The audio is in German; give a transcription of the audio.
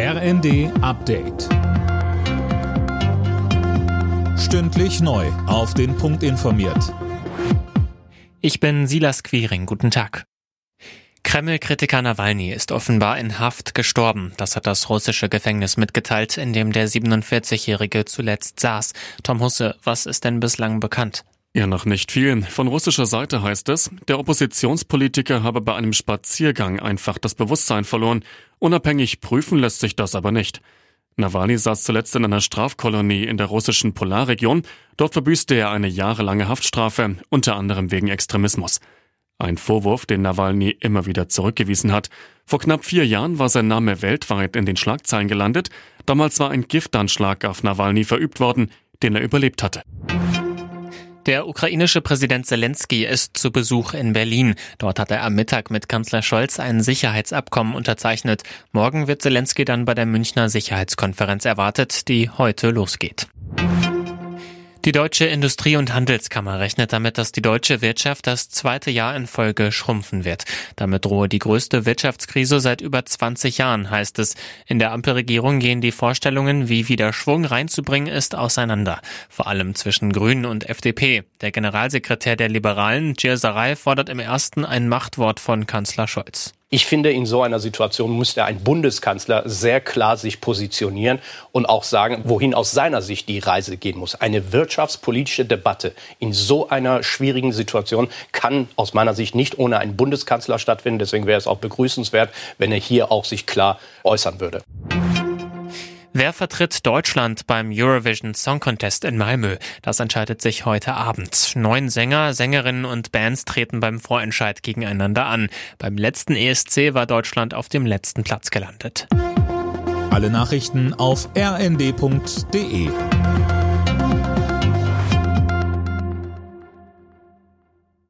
RND Update. Stündlich neu. Auf den Punkt informiert. Ich bin Silas Quiring. Guten Tag. Kreml-Kritiker Nawalny ist offenbar in Haft gestorben. Das hat das russische Gefängnis mitgeteilt, in dem der 47-Jährige zuletzt saß. Tom Husse, was ist denn bislang bekannt? Ja, noch nicht viel. Von russischer Seite heißt es, der Oppositionspolitiker habe bei einem Spaziergang einfach das Bewusstsein verloren. Unabhängig prüfen lässt sich das aber nicht. Nawalny saß zuletzt in einer Strafkolonie in der russischen Polarregion. Dort verbüßte er eine jahrelange Haftstrafe, unter anderem wegen Extremismus. Ein Vorwurf, den Nawalny immer wieder zurückgewiesen hat. Vor knapp vier Jahren war sein Name weltweit in den Schlagzeilen gelandet. Damals war ein Giftanschlag auf Nawalny verübt worden, den er überlebt hatte. Der ukrainische Präsident Zelensky ist zu Besuch in Berlin. Dort hat er am Mittag mit Kanzler Scholz ein Sicherheitsabkommen unterzeichnet. Morgen wird Zelensky dann bei der Münchner Sicherheitskonferenz erwartet, die heute losgeht. Die Deutsche Industrie- und Handelskammer rechnet damit, dass die deutsche Wirtschaft das zweite Jahr in Folge schrumpfen wird. Damit drohe die größte Wirtschaftskrise seit über 20 Jahren, heißt es. In der Ampelregierung gehen die Vorstellungen, wie wieder Schwung reinzubringen ist, auseinander. Vor allem zwischen Grünen und FDP. Der Generalsekretär der Liberalen, Gir Sarai, fordert im ersten ein Machtwort von Kanzler Scholz. Ich finde, in so einer Situation müsste ein Bundeskanzler sehr klar sich positionieren und auch sagen, wohin aus seiner Sicht die Reise gehen muss. Eine wirtschaftspolitische Debatte in so einer schwierigen Situation kann aus meiner Sicht nicht ohne einen Bundeskanzler stattfinden. Deswegen wäre es auch begrüßenswert, wenn er hier auch sich klar äußern würde. Wer vertritt Deutschland beim Eurovision Song Contest in Malmö? Das entscheidet sich heute Abend. Neun Sänger, Sängerinnen und Bands treten beim Vorentscheid gegeneinander an. Beim letzten ESC war Deutschland auf dem letzten Platz gelandet. Alle Nachrichten auf rnd.de